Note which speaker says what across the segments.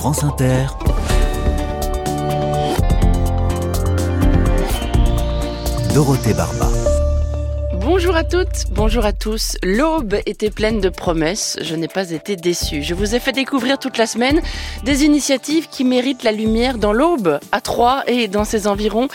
Speaker 1: France Inter. Dorothée Barba.
Speaker 2: Bonjour à toutes, bonjour à tous. L'aube était pleine de promesses, je n'ai pas été déçue. Je vous ai fait découvrir toute la semaine des initiatives qui méritent la lumière dans l'aube, à Troyes et dans ses environs.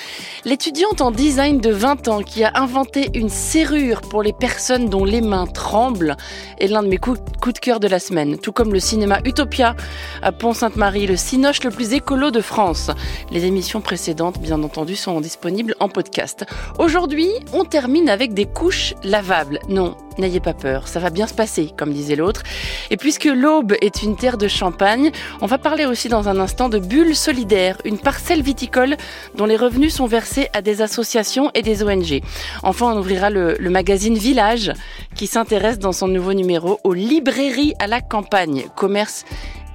Speaker 2: L'étudiante en design de 20 ans qui a inventé une serrure pour les personnes dont les mains tremblent est l'un de mes coups, de cœur de la semaine. Tout comme le cinéma Utopia à Pont-Sainte-Marie, le cinoche le plus écolo de France. Les émissions précédentes, bien entendu, sont disponibles en podcast. Aujourd'hui, on termine avec des couches lavables. Non, n'ayez pas peur, ça va bien se passer, comme disait l'autre. Et puisque l'Aube est une terre de champagne, on va parler aussi dans un instant de Bulle Solidaire, une parcelle viticole dont les revenus sont versés à des associations et des ONG. Enfin, on ouvrira le, le magazine Village, qui s'intéresse dans son nouveau numéro aux librairies à la campagne, commerce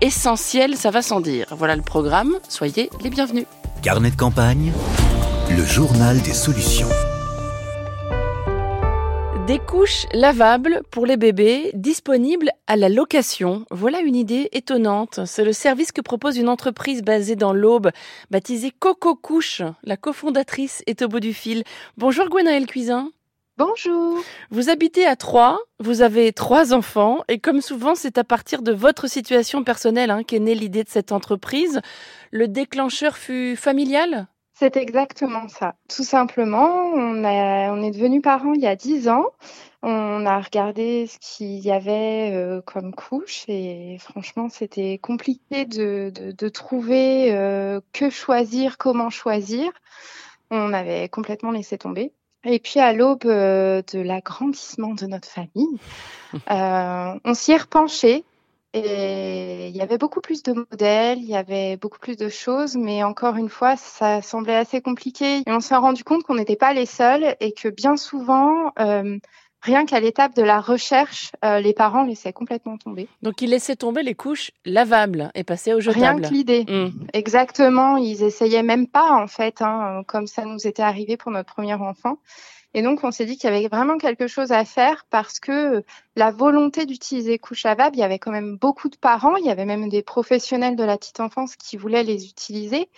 Speaker 2: essentiel, ça va sans dire. Voilà le programme, soyez les bienvenus.
Speaker 1: Carnet de campagne, le journal des solutions.
Speaker 2: Des couches lavables pour les bébés disponibles à la location. Voilà une idée étonnante. C'est le service que propose une entreprise basée dans l'Aube, baptisée Coco Couche. La cofondatrice est au bout du fil. Bonjour Gwenaëlle Cuisin.
Speaker 3: Bonjour.
Speaker 2: Vous habitez à Troyes, vous avez trois enfants et comme souvent c'est à partir de votre situation personnelle hein, qu'est née l'idée de cette entreprise. Le déclencheur fut familial?
Speaker 3: C'est exactement ça. Tout simplement, on, a, on est devenu parents il y a dix ans. On a regardé ce qu'il y avait euh, comme couche et franchement, c'était compliqué de, de, de trouver euh, que choisir, comment choisir. On avait complètement laissé tomber. Et puis à l'aube euh, de l'agrandissement de notre famille, on s'y est repenché et il y avait beaucoup plus de modèles, il y avait beaucoup plus de choses, mais encore une fois, ça semblait assez compliqué. Et on s'est rendu compte qu'on n'était pas les seuls et que bien souvent, euh, rien qu'à l'étape de la recherche, euh, les parents laissaient complètement tomber.
Speaker 2: Donc ils laissaient tomber les couches lavables et passaient au jetable.
Speaker 3: Rien que l'idée. Mmh. Exactement. Ils essayaient même pas en fait, hein, comme ça nous était arrivé pour notre premier enfant. Et donc, on s'est dit qu'il y avait vraiment quelque chose à faire parce que la volonté d'utiliser couche lavables, il y avait quand même beaucoup de parents, il y avait même des professionnels de la petite enfance qui voulaient les utiliser,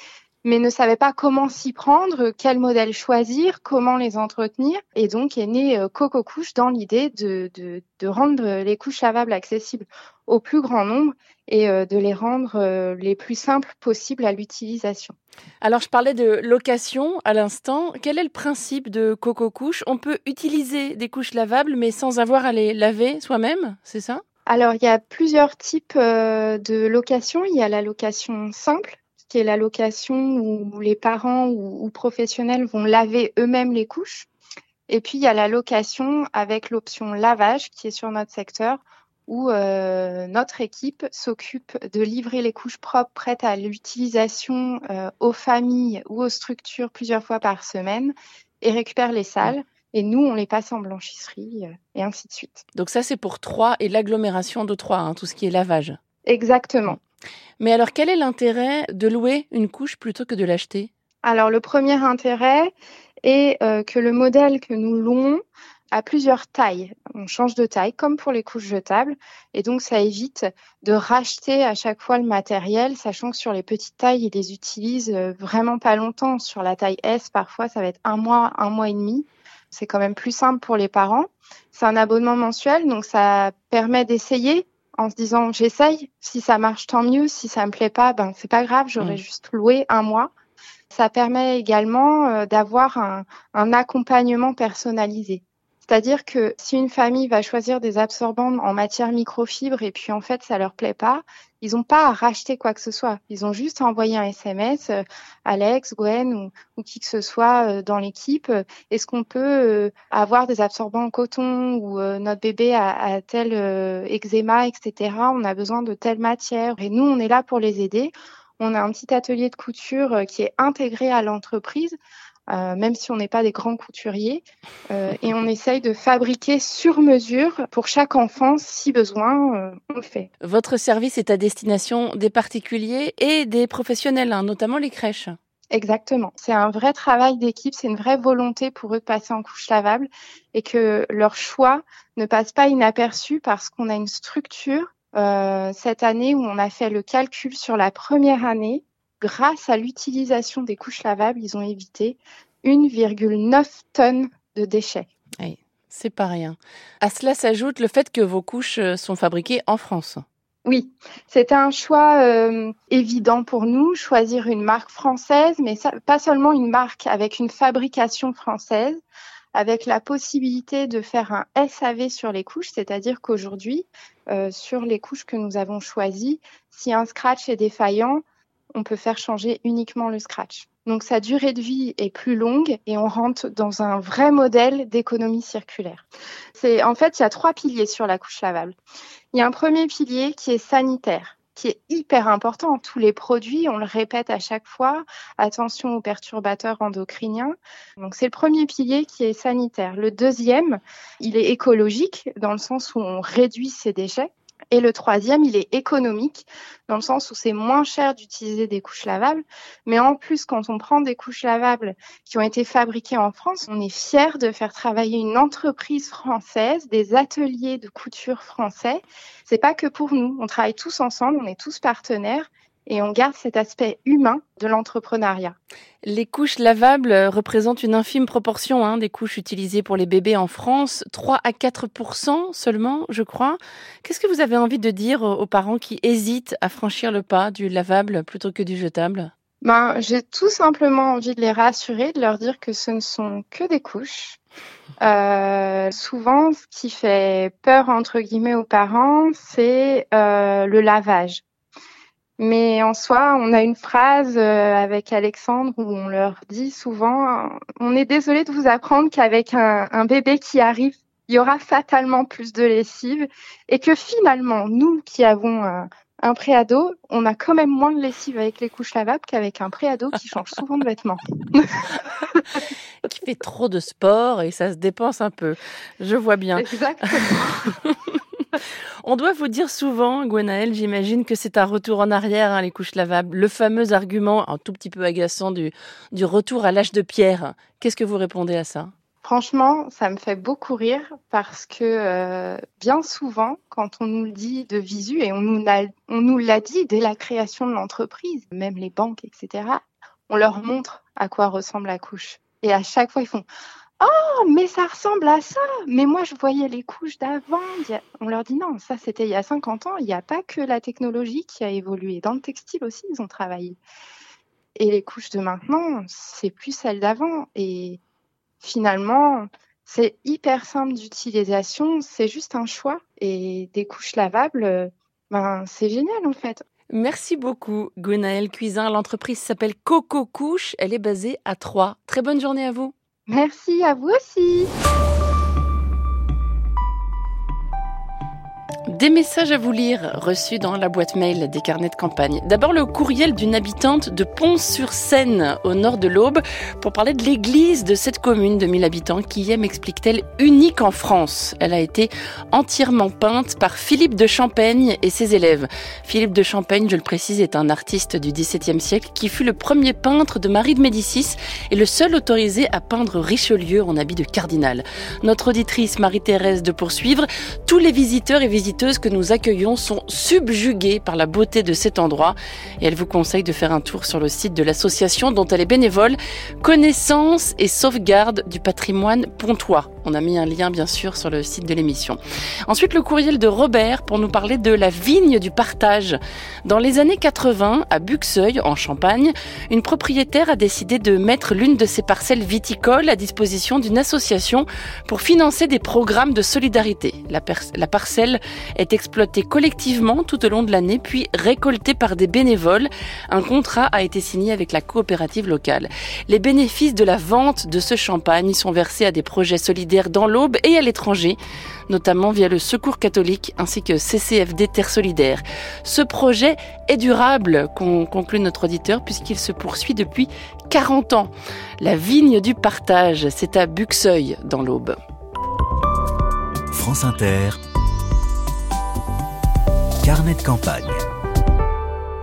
Speaker 3: mais ne savaient pas comment s'y prendre, quel modèle choisir, comment les entretenir. Et donc est né euh, Coco Couche dans l'idée de, de, de, rendre les couches lavables accessibles au plus grand nombre et euh, de les rendre euh, les plus simples possibles à l'utilisation.
Speaker 2: Alors je parlais de location à l'instant. Quel est le principe de Coco Couche? On peut utiliser des couches lavables mais sans avoir à les laver soi-même, c'est ça?
Speaker 3: Alors, il y a plusieurs types de location. Il y a la location simple, qui est la location où les parents ou, professionnels vont laver eux-mêmes les couches. Et puis, il y a la location avec l'option lavage qui est sur notre secteur où euh, notre équipe s'occupe de livrer les couches propres prêtes à l'utilisation euh, aux familles ou aux structures plusieurs fois par semaine et récupère les salles. Et nous, on les passe en blanchisserie euh, et ainsi de suite.
Speaker 2: Donc ça, c'est pour Troyes et l'agglomération de Troyes, hein, tout ce qui est lavage.
Speaker 3: Exactement.
Speaker 2: Mais alors, quel est l'intérêt de louer une couche plutôt que de l'acheter?
Speaker 3: Alors, le premier intérêt est que le modèle que nous louons a plusieurs tailles. On change de taille, comme pour les couches jetables. Et donc, ça évite de racheter à chaque fois le matériel, sachant que sur les petites tailles, ils les utilisent euh, vraiment pas longtemps. Sur la taille S, parfois, ça va être un mois, un mois et demi. C'est quand même plus simple pour les parents. C'est un abonnement mensuel, donc ça permet d'essayer en se disant j'essaye, si ça marche tant mieux, si ça me plaît pas, ben c'est pas grave, j'aurais mm. juste loué un mois. Ça permet également euh, d'avoir un, un, accompagnement personnalisé. C'est-à-dire que si une famille va choisir des absorbants en matière microfibre et puis en fait ça leur plaît pas, ils n'ont pas à racheter quoi que ce soit. Ils ont juste à envoyer un SMS, euh, Alex, Gwen ou, qui que ce soit euh, dans l'équipe. Est-ce qu'on peut euh, avoir des absorbants en coton ou notre bébé a, a tel eczéma, etc. On a besoin de telle matière et nous on est là pour les aider. On a un petit atelier de couture qui est intégré à l'entreprise euh, même si on n'est pas des grands couturiers. Euh, et on essaye de fabriquer sur mesure pour chaque enfant, si besoin, euh, on le fait.
Speaker 2: Votre service est à destination des particuliers et des professionnels, hein, notamment les crèches.
Speaker 3: Exactement. C'est un vrai travail d'équipe, c'est une vraie volonté pour eux de passer en couche lavable et que leur choix ne passe pas inaperçu parce qu'on a une structure euh, cette année où on a fait le calcul sur la première année, grâce à l'utilisation des couches lavables, ils ont évité 1,9 tonnes de déchets.
Speaker 2: Oui, c'est pas rien. À cela s'ajoute le fait que vos couches euh, sont fabriquées en France.
Speaker 3: Oui, c'était un choix euh, évident pour nous, choisir une marque française, mais ça, pas seulement une marque avec une fabrication française, avec la possibilité de faire un SAV sur les couches, c'est-à-dire qu'aujourd'hui, euh, sur les couches que nous avons choisies, si un scratch est défaillant, on peut faire changer uniquement le scratch. Donc sa durée de vie est plus longue et on rentre dans un vrai modèle d'économie circulaire. C'est en fait il y a trois piliers sur la couche lavable. Il y a un premier pilier qui est sanitaire qui est hyper important. Tous les produits, on le répète à chaque fois, attention aux perturbateurs endocriniens. Donc c'est le premier pilier qui est sanitaire. Le deuxième, il est écologique dans le sens où on réduit ses déchets. Et le troisième, il est économique, dans le sens où c'est moins cher d'utiliser des couches lavables. Mais en plus, quand on prend des couches lavables qui ont été fabriquées en France, on est fier de faire travailler une entreprise française, des ateliers de couture français. C'est pas que pour nous. On travaille tous ensemble, on est tous partenaires et on garde cet aspect humain de l'entrepreneuriat.
Speaker 2: Les couches lavables représentent une infime proportion hein, des couches utilisées pour les bébés en France, 3 à 4% seulement, je crois. Qu'est-ce que vous avez envie de dire aux parents qui hésitent à franchir le pas du lavable plutôt que du jetable?
Speaker 3: Ben, J'ai tout simplement envie de les rassurer, de leur dire que ce ne sont que des couches. Euh, souvent, ce qui fait peur entre guillemets aux parents, c'est euh, le lavage. Mais en soi, on a une phrase euh, avec Alexandre où on leur dit souvent, on est désolé de vous apprendre qu'avec un, bébé qui arrive, il y aura fatalement plus de lessive et que finalement, nous qui avons un, un préado, on a quand même moins de lessive avec les couches lavables qu'avec un préado qui change souvent de vêtements.
Speaker 2: qui fait trop de sport et ça se dépense un peu. Je vois bien.
Speaker 3: Exactement.
Speaker 2: On doit vous dire souvent, Gwenaël, j'imagine que c'est un retour en arrière, hein, les couches lavables. Le fameux argument, un tout petit peu agaçant, du, retour à l'âge de pierre. Qu'est-ce que vous répondez à ça?
Speaker 3: Franchement, ça me fait beaucoup rire parce que euh, bien souvent, quand on nous le dit de visu, et on nous l'a dit dès la création de l'entreprise, même les banques, etc., on leur montre à quoi ressemble la couche. Et à chaque fois, ils font Oh, mais ça ressemble à ça. Mais moi, je voyais les couches d'avant. On leur dit non, ça c'était il y a 50 ans. Il n'y a pas que la technologie qui a évolué. Dans le textile aussi, ils ont travaillé. Et les couches de maintenant, c'est plus celles d'avant. Et finalement, c'est hyper simple d'utilisation. C'est juste un choix. Et des couches lavables, ben, c'est génial en fait.
Speaker 2: Merci beaucoup, Gwenaëlle Cuisin. L'entreprise s'appelle Coco Couche. Elle est basée à Troyes. Très bonne journée à vous.
Speaker 3: Merci à vous aussi.
Speaker 2: Des messages à vous lire reçus dans la boîte mail des carnets de campagne. D'abord le courriel d'une habitante de Pont-sur-Seine, au nord de l'Aube, pour parler de l'église de cette commune de 1000 habitants qui est, m'explique-t-elle, unique en France. Elle a été entièrement peinte par Philippe de Champaigne et ses élèves. Philippe de Champaigne, je le précise, est un artiste du XVIIe siècle qui fut le premier peintre de Marie de Médicis et le seul autorisé à peindre Richelieu en habit de cardinal. Notre auditrice Marie-Thérèse de poursuivre, tous les visiteurs et que nous accueillons sont subjuguées par la beauté de cet endroit et elle vous conseille de faire un tour sur le site de l'association dont elle est bénévole, Connaissance et sauvegarde du patrimoine pontois. On a mis un lien bien sûr sur le site de l'émission. Ensuite le courriel de Robert pour nous parler de la vigne du partage. Dans les années 80, à Buxeuil, en Champagne, une propriétaire a décidé de mettre l'une de ses parcelles viticoles à disposition d'une association pour financer des programmes de solidarité. La, la parcelle est exploitée collectivement tout au long de l'année, puis récoltée par des bénévoles. Un contrat a été signé avec la coopérative locale. Les bénéfices de la vente de ce champagne sont versés à des projets solidaires dans l'Aube et à l'étranger, notamment via le Secours catholique ainsi que CCFD Terre Solidaire. Ce projet est durable, conclut notre auditeur, puisqu'il se poursuit depuis 40 ans. La vigne du partage, c'est à Buxeuil, dans l'Aube.
Speaker 1: France Inter, Carnet de campagne.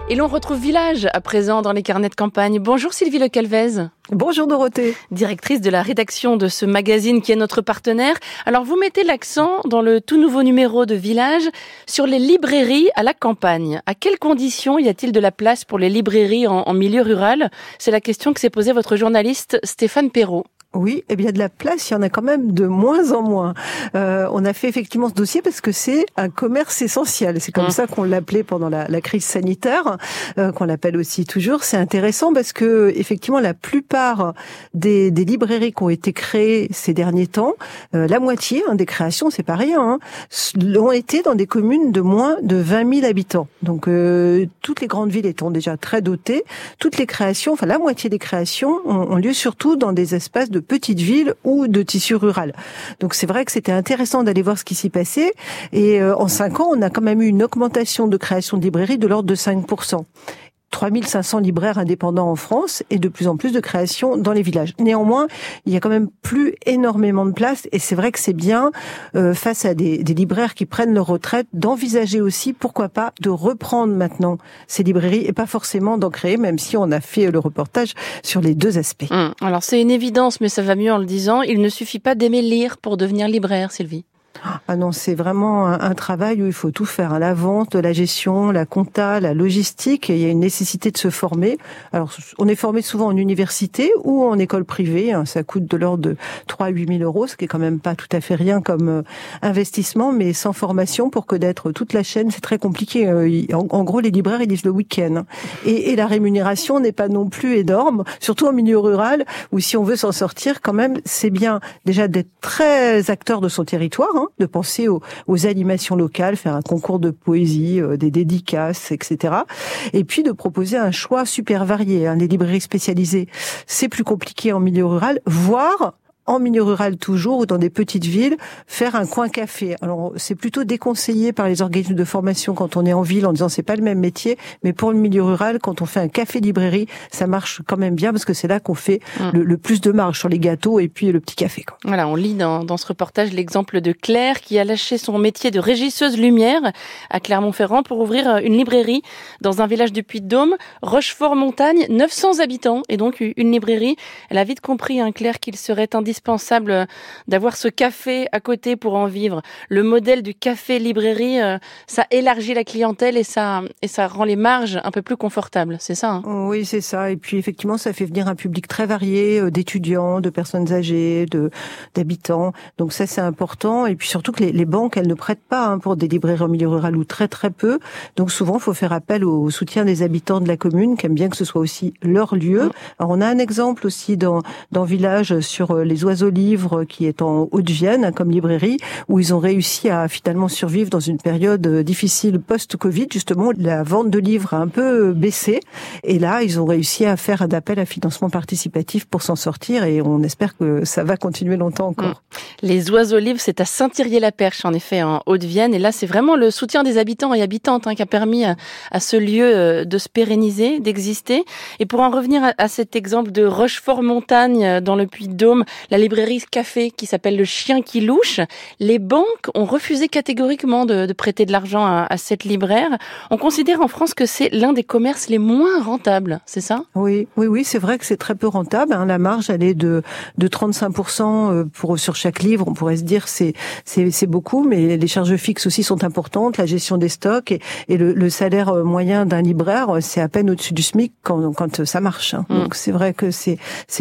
Speaker 2: Et l'on retrouve Village à présent dans les carnets de campagne. Bonjour Sylvie Le Calvez.
Speaker 4: Bonjour Dorothée.
Speaker 2: Directrice de la rédaction de ce magazine qui est notre partenaire. Alors vous mettez l'accent dans le tout nouveau numéro de Village sur les librairies à la campagne. À quelles conditions y a-t-il de la place pour les librairies en, en milieu rural? C'est la question que s'est posée votre journaliste Stéphane Perrault.
Speaker 4: Oui, eh bien de la place, il y en a quand même de moins en moins. Euh, on a fait effectivement ce dossier parce que c'est un commerce essentiel. C'est comme mmh. ça qu'on l'appelait pendant la, la, crise sanitaire, euh, qu'on l'appelle aussi toujours. C'est intéressant parce que effectivement la plupart des, des, librairies qui ont été créées ces derniers temps, euh, la moitié hein, des créations, c'est pas rien, hein, ont été dans des communes de moins de 20 000 habitants. Donc euh, toutes les grandes villes étant déjà très dotées, toutes les créations, enfin la moitié des créations ont, ont lieu surtout dans des espaces de petites villes ou de tissu rural. Donc c'est vrai que c'était intéressant d'aller voir ce qui s'y passait. Et euh, en cinq ans, on a quand même eu une augmentation de création de librairies de l'ordre de 5%. 3500 libraires indépendants en France et de plus en plus de créations dans les villages. Néanmoins, il y a quand même plus énormément de place et c'est vrai que c'est bien euh, face à des, des, libraires qui prennent leur retraite d'envisager aussi, pourquoi pas, de reprendre maintenant ces librairies et pas forcément d'en créer, même si on a fait le reportage sur les deux aspects.
Speaker 2: Hum, alors c'est une évidence, mais ça va mieux en le disant. Il ne suffit pas d'aimer lire pour devenir libraire, Sylvie.
Speaker 4: Ah non, c'est vraiment un, travail où il faut tout faire, hein. la vente, la gestion, la compta, la logistique. il y a une nécessité de se former. Alors, on est formé souvent en université ou en école privée. Hein. ça coûte de l'ordre de 3 à 8 000 euros, ce qui est quand même pas tout à fait rien comme euh, investissement, mais sans formation pour connaître toute la chaîne, c'est très compliqué. Euh, en, gros, les libraires, ils disent le week-end. Hein. Et, et la rémunération n'est pas non plus énorme, surtout en milieu rural, où si on veut s'en sortir, quand même, c'est bien déjà d'être très acteur de son territoire, de penser aux, animations locales, faire un concours de poésie, euh, des dédicaces, etc. Et puis de proposer un choix super varié. Hein. Les librairies spécialisées, c'est plus compliqué en milieu rural, voire en milieu rural toujours ou dans des petites villes, faire un coin café. Alors c'est plutôt déconseillé par les organismes de formation quand on est en ville en disant c'est pas le même métier, mais pour le milieu rural, quand on fait un café librairie, ça marche quand même bien parce que c'est là qu'on fait hum. le, plus de marge sur les gâteaux et puis le petit café. Quoi.
Speaker 2: Voilà, on lit dans, dans ce reportage l'exemple de Claire qui a lâché son métier de régisseuse lumière à Clermont-Ferrand pour ouvrir une librairie dans un village du Puy-de-Dôme, Rochefort-Montagne, 900 habitants et donc une librairie. Elle a vite compris, hein, Claire, qu'il serait indispensable indispensable d'avoir ce café à côté pour en vivre. Le modèle du café librairie, euh, ça élargit la clientèle et ça et ça rend les marges un peu plus confortables. C'est ça. Hein?
Speaker 4: Oui, c'est ça. Et puis effectivement, ça fait venir un public très varié euh, d'étudiants, de personnes âgées, de d'habitants. Donc ça, c'est important. Et puis surtout que les, les banques, elles ne prêtent pas hein, pour des librairies en milieu rural ou très très peu. Donc souvent, il faut faire appel au soutien des habitants de la commune, qui aiment bien que ce soit aussi leur lieu. Mmh. Alors on a un exemple aussi dans dans village sur euh, les Oiseaux Livres qui est en Haute-Vienne comme librairie où ils ont réussi à finalement survivre dans une période difficile post-Covid. Justement, la vente de livres a un peu baissé et là, ils ont réussi à faire un appel à financement participatif pour s'en sortir et on espère que ça va continuer longtemps encore.
Speaker 2: Mmh. Les Oiseaux Livres, c'est à Saint-Thirier-la-Perche en effet en Haute-Vienne et là, c'est vraiment le soutien des habitants et habitantes hein, qui a permis à, ce lieu euh, de se pérenniser, d'exister. Et pour en revenir à, à cet exemple de Rochefort-Montagne euh, dans le Puy-de-Dôme, la librairie café qui s'appelle Le Chien qui louche. Les banques ont refusé catégoriquement de, de prêter de l'argent à, à, cette libraire. On considère en France que c'est l'un des commerces les moins rentables, c'est ça?
Speaker 4: Oui, oui, oui, c'est vrai que c'est très peu rentable. Hein. La marge, elle est de, de 35% euh, pour, sur chaque livre. On pourrait se dire c'est c'est beaucoup, mais les charges fixes aussi sont importantes, la gestion des stocks et, et le, le, salaire euh, moyen d'un libraire, euh, c'est à peine au-dessus du SMIC quand, quand ça marche. Hein. Mm. Donc c'est vrai que c'est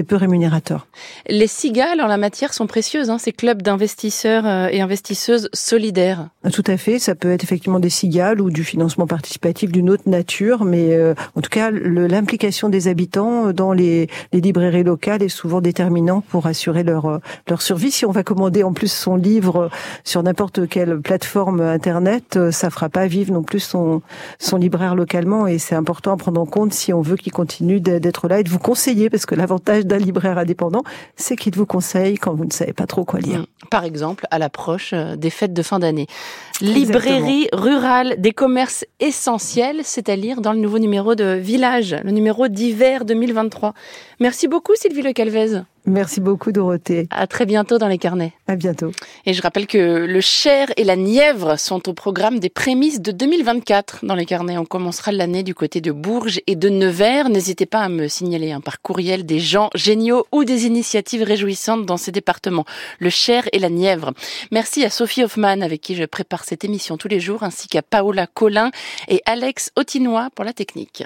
Speaker 4: peu rémunérateur.
Speaker 2: Les en la matière sont précieuses, hein, ces clubs d'investisseurs euh, et investisseuses solidaires.
Speaker 4: Tout à fait, ça peut être effectivement des cigales ou du financement participatif d'une autre nature, mais euh, en tout cas, l'implication des habitants dans les, librairies locales est souvent déterminant pour assurer leur, euh, leur survie. Si on va commander en plus son livre sur n'importe quelle plateforme internet, ça fera pas vivre non plus son, son libraire localement et c'est important à prendre en compte si on veut qu'il continue d'être là et de vous conseiller parce que l'avantage d'un libraire indépendant, c'est qu'il vous conseille quand vous ne savez pas trop quoi lire.
Speaker 2: Mm. Par exemple, à l'approche euh, des fêtes de fin d'année. Librairie rurale des commerces essentiels, c'est à lire dans le nouveau numéro de Village, le numéro d'hiver 2023. Merci beaucoup Sylvie Le Calvez.
Speaker 4: Merci beaucoup Dorothée.
Speaker 2: À très bientôt dans les carnets.
Speaker 4: À bientôt.
Speaker 2: Et je rappelle que le Cher et la Nièvre sont au programme des prémices de 2024 dans les carnets. On commencera l'année du côté de Bourges et de Nevers. N'hésitez pas à me signaler un par courriel des gens géniaux ou des initiatives réjouissantes dans ces départements. Le Cher et la Nièvre. Merci à Sophie Hoffman avec qui je prépare cette émission tous les jours ainsi qu'à Paola Collin et Alex Autinois pour la technique.